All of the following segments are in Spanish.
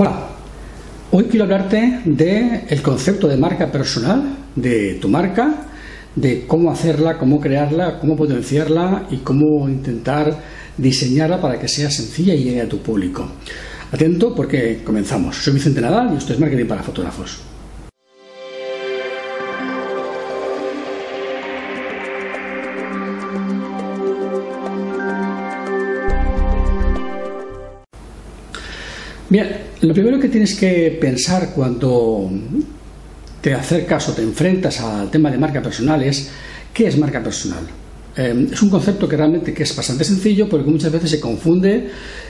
Hola, hoy quiero hablarte del concepto de marca personal, de tu marca, de cómo hacerla, cómo crearla, cómo potenciarla y cómo intentar diseñarla para que sea sencilla y llegue a tu público. Atento porque comenzamos. Soy Vicente Nadal y esto es Marketing para Fotógrafos. Bien, lo primero que tienes que pensar cuando te acercas o te enfrentas al tema de marca personal es ¿qué es marca personal? Eh, es un concepto que realmente que es bastante sencillo porque muchas veces se confunde.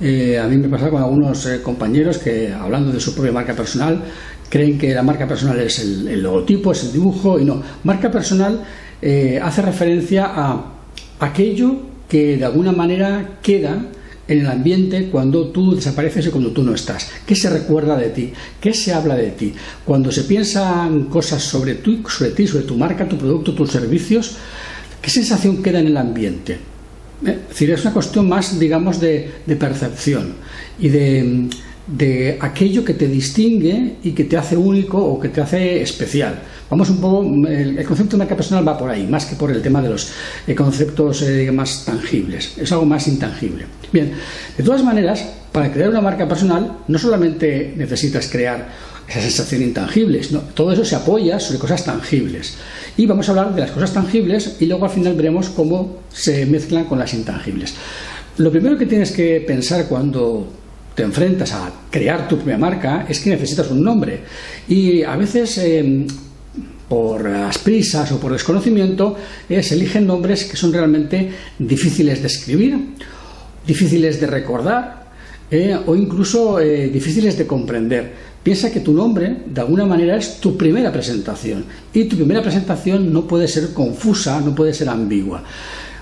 Eh, a mí me pasa con algunos eh, compañeros que hablando de su propia marca personal creen que la marca personal es el, el logotipo, es el dibujo y no. Marca personal hace referencia a aquello que de alguna manera queda en el ambiente cuando tú desapareces y cuando tú no estás. ¿Qué se recuerda de ti? ¿Qué se habla de ti? Cuando se piensan cosas sobre, tú, sobre ti, sobre tu marca, tu producto, tus servicios, ¿qué sensación queda en el ambiente? Eh, es decir, es una cuestión más, digamos, de, percepción y de de aquello que te distingue y que te hace único o que te hace especial. Vamos un poco, el, concepto de marca personal va por ahí, más que por el tema de los eh, conceptos eh, más tangibles, es algo más intangible. Bien, de todas maneras, para crear una marca personal no solamente necesitas crear esa sensación intangible, sino todo eso se apoya sobre cosas tangibles. Y vamos a hablar de las cosas tangibles y luego al final veremos cómo se mezclan con las intangibles. Lo primero que tienes que pensar cuando te enfrentas a crear tu propia marca es que necesitas un nombre. Y a veces, em, por las prisas o por desconocimiento, eh, se eligen nombres que son realmente difíciles de escribir, difíciles de recordar eh, o incluso eh, difíciles de comprender. Piensa que tu nombre, de alguna manera, es tu primera presentación. Y tu primera presentación no puede ser confusa, no puede ser ambigua.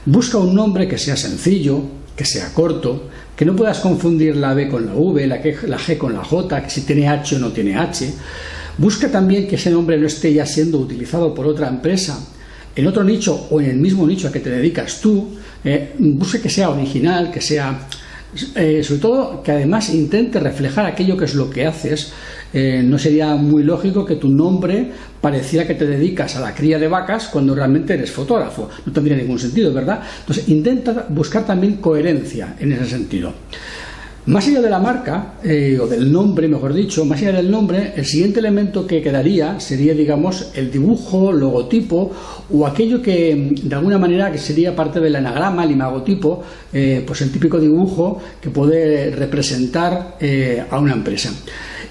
Busca un nombre que sea sencillo, que sea corto, que no puedas confundir la B con la V, la, G con la J, que si tiene H o no tiene H. Busca también que ese nombre no esté ya siendo utilizado por otra empresa en otro nicho o en el mismo nicho a que te dedicas tú. Eh, busca que sea original, que sea eh, sobre todo que además intente reflejar aquello que es lo que haces. Eh, no sería muy lógico que tu nombre pareciera que te dedicas a la cría de vacas cuando realmente eres fotógrafo. No tendría ningún sentido, ¿verdad? Entonces intenta buscar también coherencia en ese sentido. Más allá de la marca, eh, o del nombre, mejor dicho, más allá del nombre, el siguiente elemento que quedaría sería, digamos, el dibujo, logotipo, o aquello que, de alguna manera, que sería parte del anagrama, el imagotipo, eh, pues el típico dibujo que puede representar eh, a una empresa.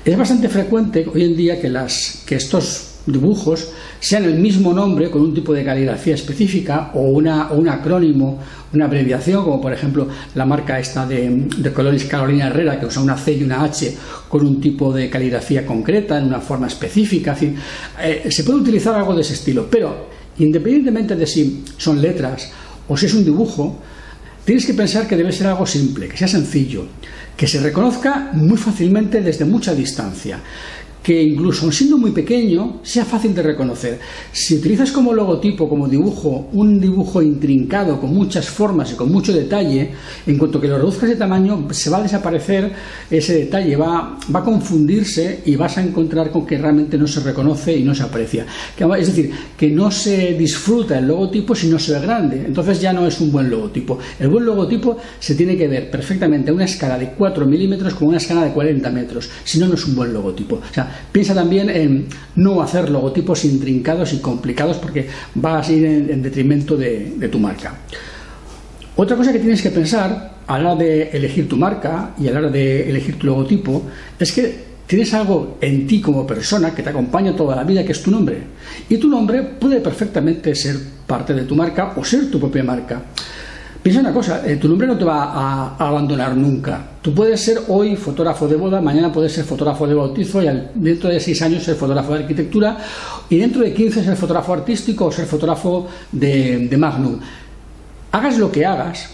Es bastante frecuente hoy en día que, las, que estos dibujos sean el mismo nombre con un tipo de caligrafía específica o, una, un acrónimo, una abreviación, como por ejemplo la marca esta de, de colores Carolina Herrera, que usa una C y una H con un tipo de caligrafía concreta, en una forma específica. Eh, se puede utilizar algo de ese estilo, pero independientemente de si son letras o si es un dibujo, tienes que pensar que debe ser algo simple, que sea sencillo, que se reconozca muy fácilmente desde mucha distancia que incluso siendo muy pequeño sea fácil de reconocer. Si utilizas como logotipo, como dibujo, un dibujo intrincado con muchas formas y con mucho detalle, en cuanto que lo reduzcas de tamaño se va a desaparecer ese detalle, va, va a confundirse y vas a encontrar con que realmente no se reconoce y no se aprecia. Es decir, que no se disfruta el logotipo si no se ve grande. Entonces ya no es un buen logotipo. El buen logotipo se tiene que ver perfectamente a una escala de 4 milímetros con una escala de 40 metros. Si no, no es un buen logotipo. O sea, Piensa también en no hacer logotipos intrincados y complicados porque va a ir en, detrimento de, tu marca. Otra cosa que tienes que pensar a la hora de elegir tu marca y a la hora de elegir tu logotipo es que tienes algo en ti como persona que te acompaña toda la vida, que es tu nombre. Y tu nombre puede perfectamente ser parte de tu marca o ser tu propia marca. Piensa una cosa, eh, tu nombre no te va a, abandonar nunca. Tú puedes ser hoy fotógrafo de boda, mañana puedes ser fotógrafo de bautizo y dentro de seis años ser fotógrafo de arquitectura y dentro de 15 ser fotógrafo artístico o ser fotógrafo de, Magnum. Hagas lo que hagas,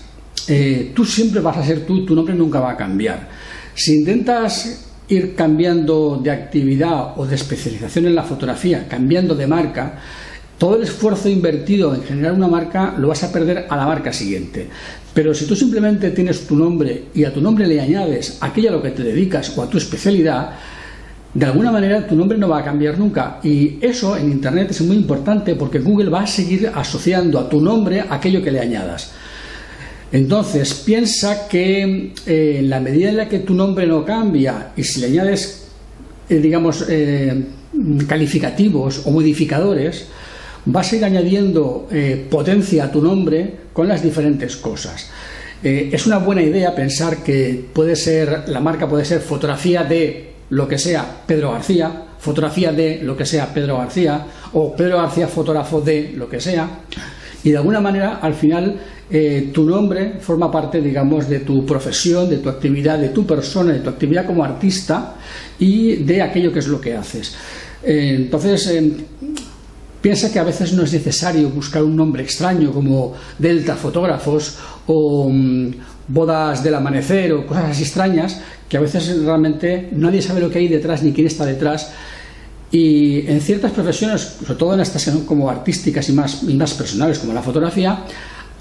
eh, tú siempre vas a ser tú, tu nombre nunca va a cambiar. Si intentas ir cambiando de actividad o de especialización en la fotografía, cambiando de marca, todo el esfuerzo invertido en generar una marca lo vas a perder a la marca siguiente. Pero si tú simplemente tienes tu nombre y a tu nombre le añades aquello a lo que te dedicas o a tu especialidad, de alguna manera tu nombre no va a cambiar nunca. Y eso en Internet es muy importante porque Google va a seguir asociando a tu nombre aquello que le añadas. Entonces, piensa que eh, en la medida en la que tu nombre no cambia y si le añades, eh, digamos, eh, calificativos o modificadores, vas a ir añadiendo potencia a tu nombre con las diferentes cosas. es una buena idea pensar que puede ser, la marca puede ser fotografía de lo que sea Pedro García, fotografía de lo que sea Pedro García, o Pedro García fotógrafo de lo que sea, y de alguna manera al final eh, tu nombre forma parte, digamos, de tu profesión, de tu actividad, de tu persona, de tu actividad como artista y de aquello que es lo que haces. Eh, entonces, eh, piensa que a veces no es necesario buscar un nombre extraño como Delta Fotógrafos o mm, Bodas del Amanecer o cosas así extrañas, que a veces realmente nadie sabe lo que hay detrás ni quién está detrás. Y en ciertas profesiones, sobre todo en estas como artísticas y más, y más personales, como la fotografía,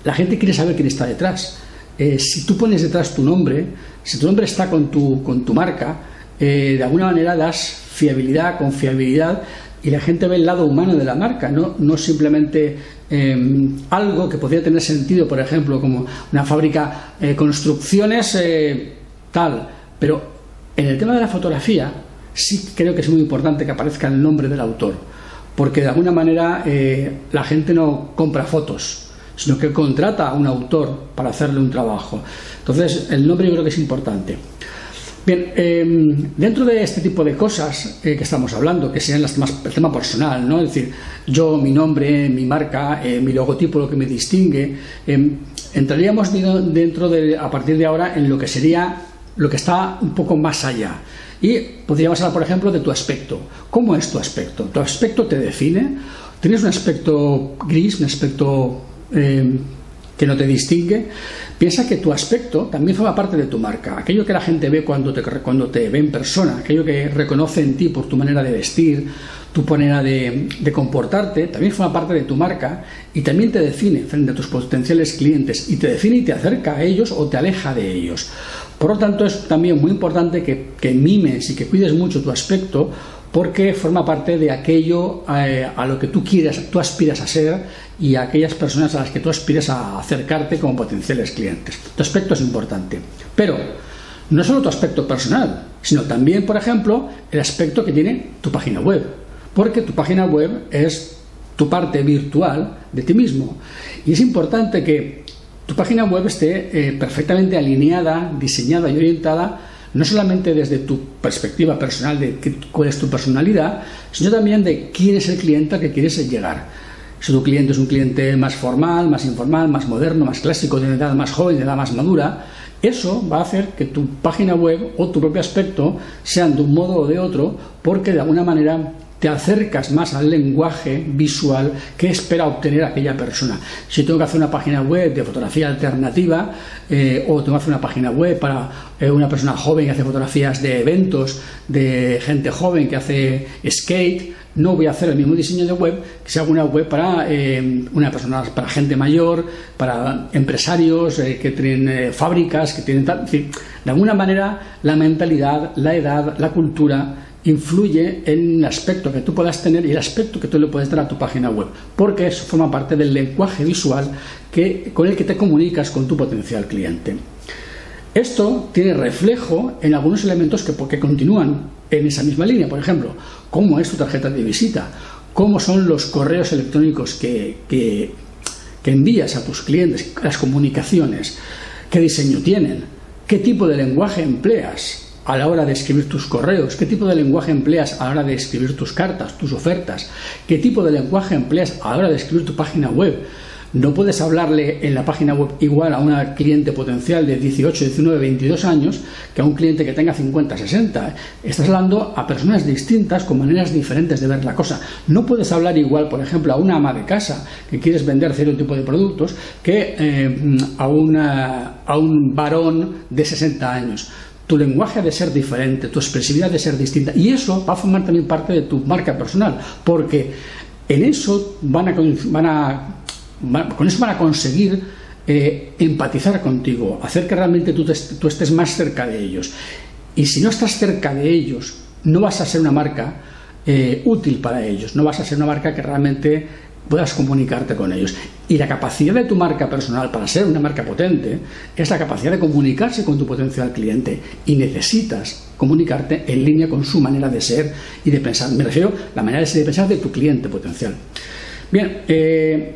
la gente quiere saber quién está detrás. Eh, si tú pones detrás tu nombre, si tu nombre está con tu, con tu marca, eh, de alguna manera das fiabilidad, confiabilidad y la gente ve el lado humano de la marca, no, no simplemente em, algo que podría tener sentido, por ejemplo, como una fábrica, eh, construcciones, tal. Pero en el tema de la fotografía, sí creo que es muy importante que aparezca el nombre del autor, porque de alguna manera la gente no compra fotos, sino que contrata a un autor para hacerle un trabajo. Entonces, el nombre yo creo que es importante. Bien, em, dentro de este tipo de cosas eh, que estamos hablando, que sean las más, el tema personal, ¿no? Es decir, yo, mi nombre, mi marca, eh, mi logotipo, lo que me distingue, em, entraríamos dentro de, a partir de ahora, en lo que sería lo que está un poco más allá. Y podríamos hablar, por ejemplo, de tu aspecto. ¿Cómo es tu aspecto? ¿Tu aspecto te define? ¿Tienes un aspecto gris, un aspecto eh, que no te distingue, piensa que tu aspecto también forma parte de tu marca. Aquello que la gente ve cuando te, cuando te ve en persona, aquello que reconoce en ti por tu manera de vestir, tu manera de, de, comportarte, también forma parte de tu marca y también te define frente a tus potenciales clientes y te define y te acerca a ellos o te aleja de ellos. Por lo tanto, es también muy importante que, que mimes y que cuides mucho tu aspecto porque forma parte de aquello eh, a lo que tú quieras, tú aspiras a ser y a aquellas personas a las que tú aspiras a acercarte como potenciales clientes. Tu aspecto es importante. Pero no solo tu aspecto personal, sino también, por ejemplo, el aspecto que tiene tu página web. Porque tu página web es tu parte virtual de ti mismo. Y es importante que tu página web esté eh, perfectamente alineada, diseñada y orientada no solamente desde tu perspectiva personal de cuál es tu personalidad, sino también de quién es el cliente al que quieres llegar. Si tu cliente es un cliente más formal, más informal, más moderno, más clásico, de edad más joven, de edad más madura, eso va a hacer que tu página web o tu propio aspecto sean de un modo o de otro, porque de alguna manera te acercas más al lenguaje visual que espera obtener aquella persona. Si tengo que hacer una página web de fotografía alternativa eh, o tengo que hacer una página web para eh, una persona joven que hace fotografías de eventos, de gente joven que hace skate, no voy a hacer el mismo diseño de web que sea una web para eh, una persona, para gente mayor, para empresarios que tienen fábricas, que tienen tal. de alguna manera la mentalidad, la edad, la cultura influye en el aspecto que tú puedas tener y el aspecto que tú le puedes dar a tu página web, porque eso forma parte del lenguaje visual que, con el que te comunicas con tu potencial cliente. Esto tiene reflejo en algunos elementos que, continúan en esa misma línea, por ejemplo, cómo es tu tarjeta de visita, cómo son los correos electrónicos que, que envías a tus clientes, las comunicaciones, qué diseño tienen, qué tipo de lenguaje empleas, a la hora de escribir tus correos, qué tipo de lenguaje empleas a la hora de escribir tus cartas, tus ofertas, qué tipo de lenguaje empleas a la hora de escribir tu página web. No puedes hablarle en la página web igual a una cliente potencial de 18, 19, 22 años que a un cliente que tenga 50, 60. Estás hablando a personas distintas con maneras diferentes de ver la cosa. No puedes hablar igual, por ejemplo, a una ama de casa que quieres vender cierto tipo de productos que eh, a, a un varón de 60 años tu lenguaje ha de ser diferente, tu expresividad ha de ser distinta. Y eso va a formar también parte de tu marca personal, porque en eso van a, van a, con eso van a conseguir eh, empatizar contigo, hacer que realmente tú, tú estés más cerca de ellos. Y si no estás cerca de ellos, no vas a ser una marca eh, útil para ellos, no vas a ser una marca que realmente puedas comunicarte con ellos. Y la capacidad de tu marca personal para ser una marca potente es la capacidad de comunicarse con tu potencial cliente y necesitas comunicarte en línea con su manera de ser y de pensar. Me refiero a la manera de ser y de pensar de tu cliente potencial. Bien, eh,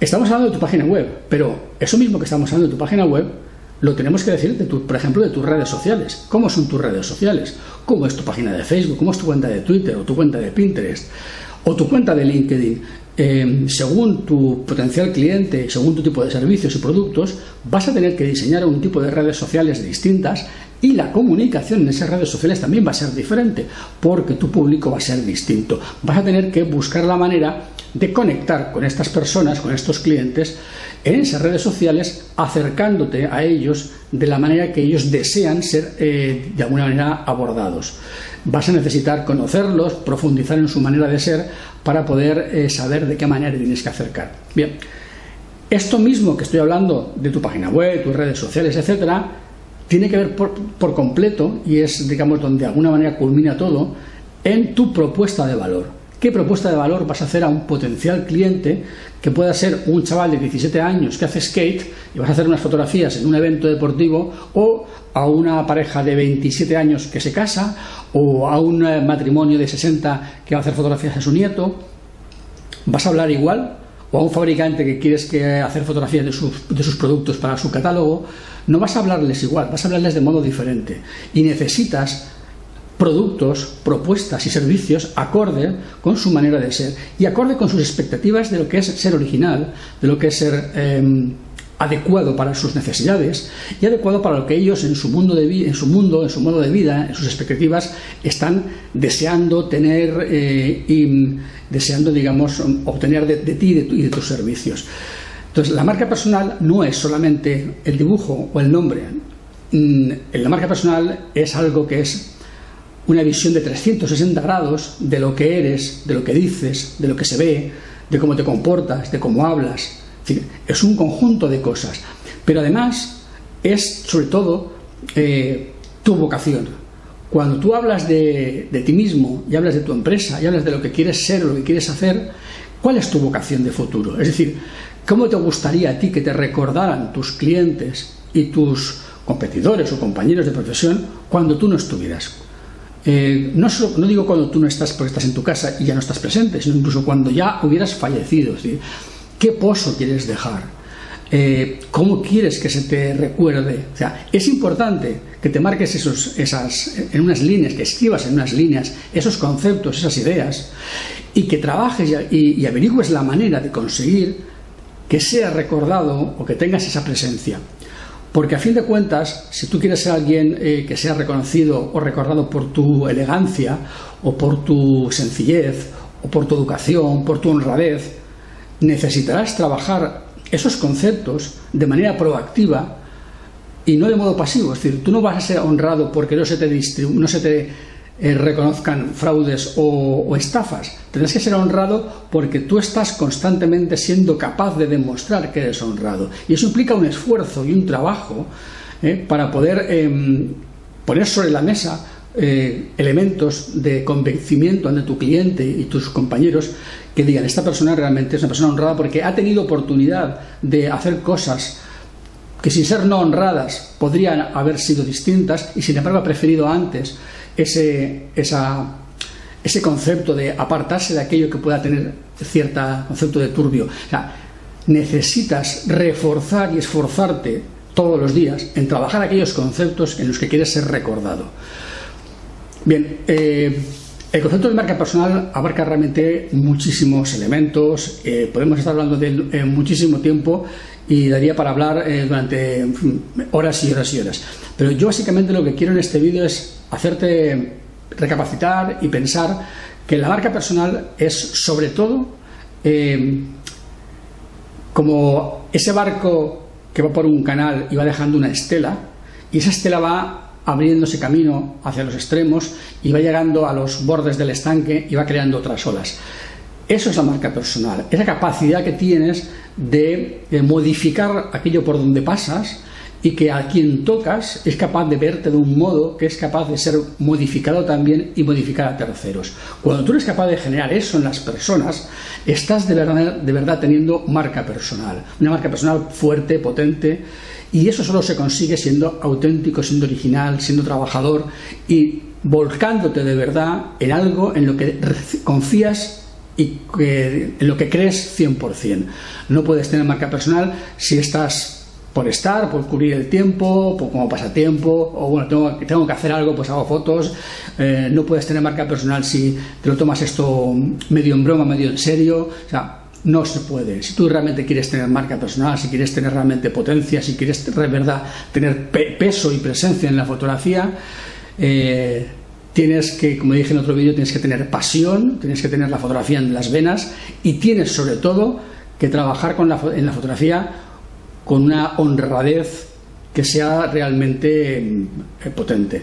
estamos hablando de tu página web, pero eso mismo que estamos hablando de tu página web lo tenemos que decir, de tu, por ejemplo, de tus redes sociales. ¿Cómo son tus redes sociales? ¿Cómo es tu página de Facebook? ¿Cómo es tu cuenta de Twitter o tu cuenta de Pinterest? O tu cuenta de LinkedIn. Eh, según tu potencial cliente, según tu tipo de servicios y productos, vas a tener que diseñar un tipo de redes sociales distintas y la comunicación en esas redes sociales también va a ser diferente porque tu público va a ser distinto. Vas a tener que buscar la manera de conectar con estas personas, con estos clientes, en esas redes sociales, acercándote a ellos de la manera que ellos desean ser eh, de alguna manera abordados. Vas a necesitar conocerlos, profundizar en su manera de ser para poder eh, saber de qué manera tienes que acercar. Bien, esto mismo que estoy hablando de tu página web, tus redes sociales, etcétera, tiene que ver por, por completo y es, digamos, donde de alguna manera culmina todo en tu propuesta de valor. ¿Qué propuesta de valor vas a hacer a un potencial cliente que pueda ser un chaval de 17 años que hace skate y vas a hacer unas fotografías en un evento deportivo o a una pareja de 27 años que se casa o a un eh, matrimonio de 60 que va a hacer fotografías a su nieto? ¿Vas a hablar igual? o a un fabricante que quieres que hacer fotografías de sus, de sus, productos para su catálogo, no vas a hablarles igual, vas a hablarles de modo diferente. Y necesitas productos, propuestas y servicios acorde con su manera de ser y acorde con sus expectativas de lo que es ser original, de lo que es ser em, adecuado para sus necesidades y adecuado para lo que ellos en su mundo de en su mundo, en su modo de vida, en sus expectativas están deseando tener eh, y deseando, digamos, obtener de, ti y de tus servicios. Entonces, la marca personal no es solamente el dibujo o el nombre. Mm, la marca personal es algo que es una visión de 360 grados de lo que eres, de lo que dices, de lo que se ve, de cómo te comportas, de cómo hablas. Es, un conjunto de cosas. Pero además es sobre todo eh, tu vocación. Cuando tú hablas de, de ti mismo y hablas de tu empresa y hablas de lo que quieres ser o lo que quieres hacer, ¿cuál es tu vocación de futuro? Es decir, ¿cómo te gustaría a ti que te recordaran tus clientes y tus competidores o compañeros de profesión cuando tú no estuvieras? Eh, no, digo cuando tú no estás porque estás en tu casa y ya no estás presente, sino incluso cuando ya hubieras fallecido. ¿Qué pozo quieres dejar? Eh, ¿Cómo quieres que se te recuerde? O sea, es importante que te marques esos, esas, en unas líneas, que escribas en unas líneas esos conceptos, esas ideas, y que trabajes y, y averigües la manera de conseguir que sea recordado o que tengas esa presencia. Porque a fin de cuentas, si tú quieres ser alguien eh, que sea reconocido o recordado por tu elegancia o por tu sencillez o por tu educación, por tu honradez, necesitarás trabajar esos conceptos de manera proactiva y no de modo pasivo. Es decir, tú no vas a ser honrado porque no se te, no se te eh, reconozcan fraudes o, estafas. Tendrás que ser honrado porque tú estás constantemente siendo capaz de demostrar que eres honrado. Y eso implica un esfuerzo y un trabajo eh, para poder em, poner sobre la mesa eh, elementos de convencimiento ante tu cliente y tus compañeros que digan, esta persona realmente es una persona honrada porque ha tenido oportunidad de hacer cosas que sin ser no honradas podrían haber sido distintas y sin embargo ha preferido antes ese, ese concepto de apartarse de aquello que pueda tener cierto concepto de turbio. necesitas reforzar y esforzarte todos los días en trabajar aquellos conceptos en los que quieres ser recordado. Bien, eh, el concepto de marca personal abarca realmente muchísimos elementos, eh, podemos estar hablando de él en muchísimo tiempo y daría para hablar eh, durante horas y horas y horas. Pero yo básicamente lo que quiero en este vídeo es hacerte recapacitar y pensar que la marca personal es sobre todo eh, como ese barco que va por un canal y va dejando una estela y esa estela va abriéndose camino hacia los extremos y va llegando a los bordes del estanque y va creando otras olas. Eso es la marca personal, esa capacidad que tienes de, modificar aquello por donde pasas y que a quien tocas es capaz de verte de un modo que es capaz de ser modificado también y modificar a terceros. Cuando tú eres capaz de generar eso en las personas, estás de verdad, de verdad teniendo marca personal, una marca personal fuerte, potente, y eso solo se consigue siendo auténtico, siendo original, siendo trabajador y volcándote de verdad en algo en lo que confías y en lo que crees 100%. No puedes tener marca personal si estás por estar, por cubrir el tiempo, por como pasatiempo, o bueno, tengo, tengo que hacer algo, pues hago fotos. Eh, no puedes tener marca personal si te lo tomas esto medio en broma, medio en serio. O sea, no se puede. Si tú realmente quieres tener marca personal, si quieres tener realmente potencia, si quieres de verdad tener peso y presencia en la fotografía, eh, tienes que, como dije en otro vídeo, tienes que tener pasión, tienes que tener la fotografía en las venas y tienes sobre todo que trabajar con la, en la fotografía con una honradez que sea realmente eh, potente.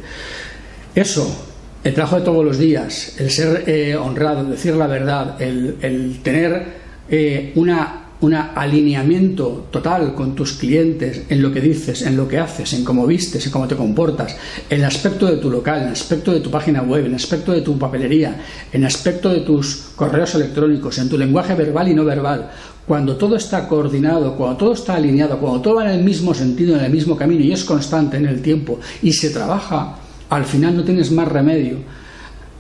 Eso, el trabajo de todos los días, el ser eh, honrado, decir la verdad, el, tener eh, una un alineamiento total con tus clientes en lo que dices, en lo que haces, en cómo vistes, en cómo te comportas, en el aspecto de tu local, en el aspecto de tu página web, en el aspecto de tu papelería, en el aspecto de tus correos electrónicos, en tu lenguaje verbal y no verbal. Cuando todo está coordinado, cuando todo está alineado, cuando todo va en el mismo sentido, en el mismo camino y es constante en el tiempo y se trabaja, al final no tienes más remedio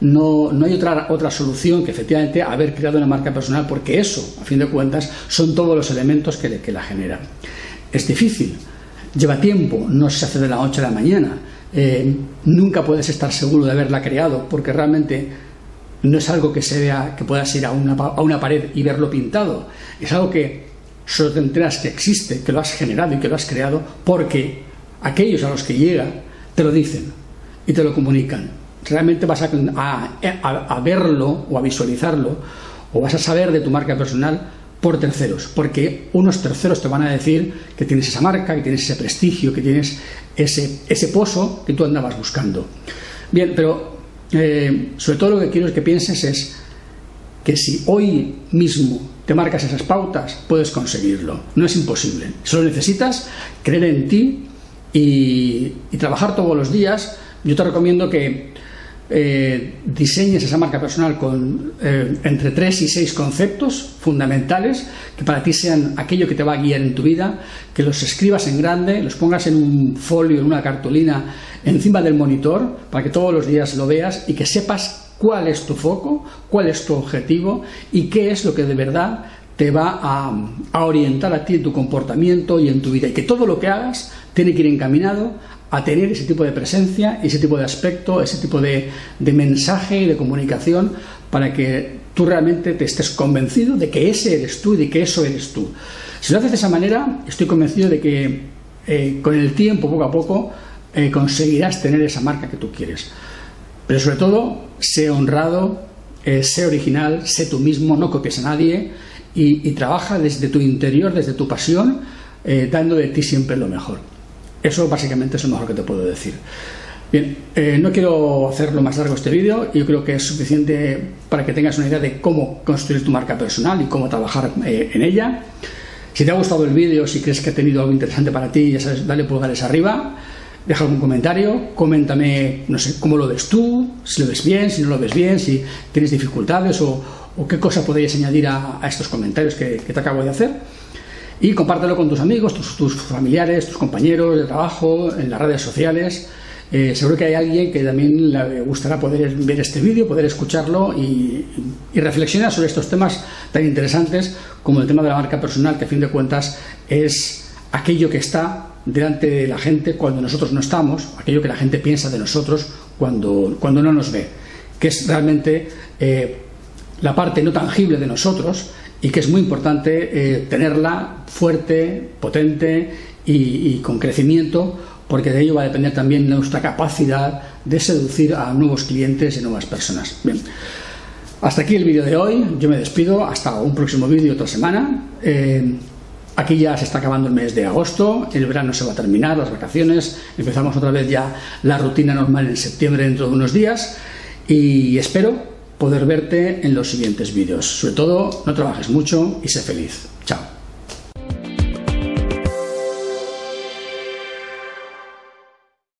no, no hay otra, otra solución que efectivamente haber creado una marca personal, porque eso, a fin de cuentas, son todos los elementos que, la generan. Es difícil, lleva tiempo, no se hace de la noche a la mañana. Eh, nunca puedes estar seguro de haberla creado, porque realmente no es algo que se vea, que puedas ir a una, a una pared y verlo pintado. Es algo que solo te enteras que existe, que lo has generado y que lo has creado, porque aquellos a los que llega te lo dicen y te lo comunican realmente vas a, a, verlo o a visualizarlo o vas a saber de tu marca personal por terceros, porque unos terceros te van a decir que tienes esa marca, que tienes ese prestigio, que tienes ese, ese pozo que tú andabas buscando. Bien, pero eh, sobre todo lo que quiero que pienses es que si hoy mismo te marcas esas pautas, puedes conseguirlo. No es imposible. Solo necesitas creer en ti y trabajar todos los días. Yo te recomiendo que eh, diseñes esa marca personal con eh, entre tres y seis conceptos fundamentales que para ti sean aquello que te va a guiar en tu vida, que los escribas en grande, los pongas en un folio, en una cartulina, encima del monitor, para que todos los días lo veas y que sepas cuál es tu foco, cuál es tu objetivo y qué es lo que de verdad te va a, a orientar a ti en tu comportamiento y en tu vida. Y que todo lo que hagas tiene que ir encaminado a tener ese tipo de presencia, ese tipo de aspecto, ese tipo de, mensaje y de comunicación para que tú realmente te estés convencido de que ese eres tú y de que eso eres tú. Si lo haces de esa manera, estoy convencido de que eh, con el tiempo, poco a poco, eh, conseguirás tener esa marca que tú quieres. Pero sobre todo, sé honrado, eh, sé original, sé tú mismo, no copies a nadie y trabaja desde tu interior, desde tu pasión, dando de ti siempre lo mejor. Eso básicamente es lo mejor que te puedo decir. Bien, eh, no quiero hacerlo más largo este vídeo, yo creo que es suficiente para que tengas una idea de cómo construir tu marca personal y cómo trabajar eh, en ella. Si te ha gustado el vídeo, si crees que ha tenido algo interesante para ti, ya sabes, dale pulgares arriba, deja algún comentario, coméntame, no sé, cómo lo ves tú, si lo ves bien, si no lo ves bien, si tienes dificultades o, qué cosa podrías añadir a, estos comentarios que te acabo de hacer y compártelo con tus amigos, tus, familiares, tus compañeros de trabajo, en las redes sociales. Eh, seguro que hay alguien que también le gustará poder ver este vídeo, poder escucharlo y, reflexionar sobre estos temas tan interesantes como el tema de la marca personal, que a fin de cuentas es aquello que está delante de la gente cuando nosotros no estamos, aquello que la gente piensa de nosotros cuando, cuando no nos ve, que es realmente eh, la parte no tangible de nosotros y que es muy importante eh, tenerla fuerte, potente y, con crecimiento, porque de ello va a depender también nuestra capacidad de seducir a nuevos clientes y nuevas personas. Bien, hasta aquí el vídeo de hoy, yo me despido, hasta un próximo vídeo otra semana. Eh, aquí ya se está acabando el mes de agosto, el verano se va a terminar, las vacaciones, empezamos otra vez ya la rutina normal en septiembre dentro de unos días. Y espero poder verte en los siguientes vídeos. Sobre todo, no trabajes mucho y sé feliz. Chao.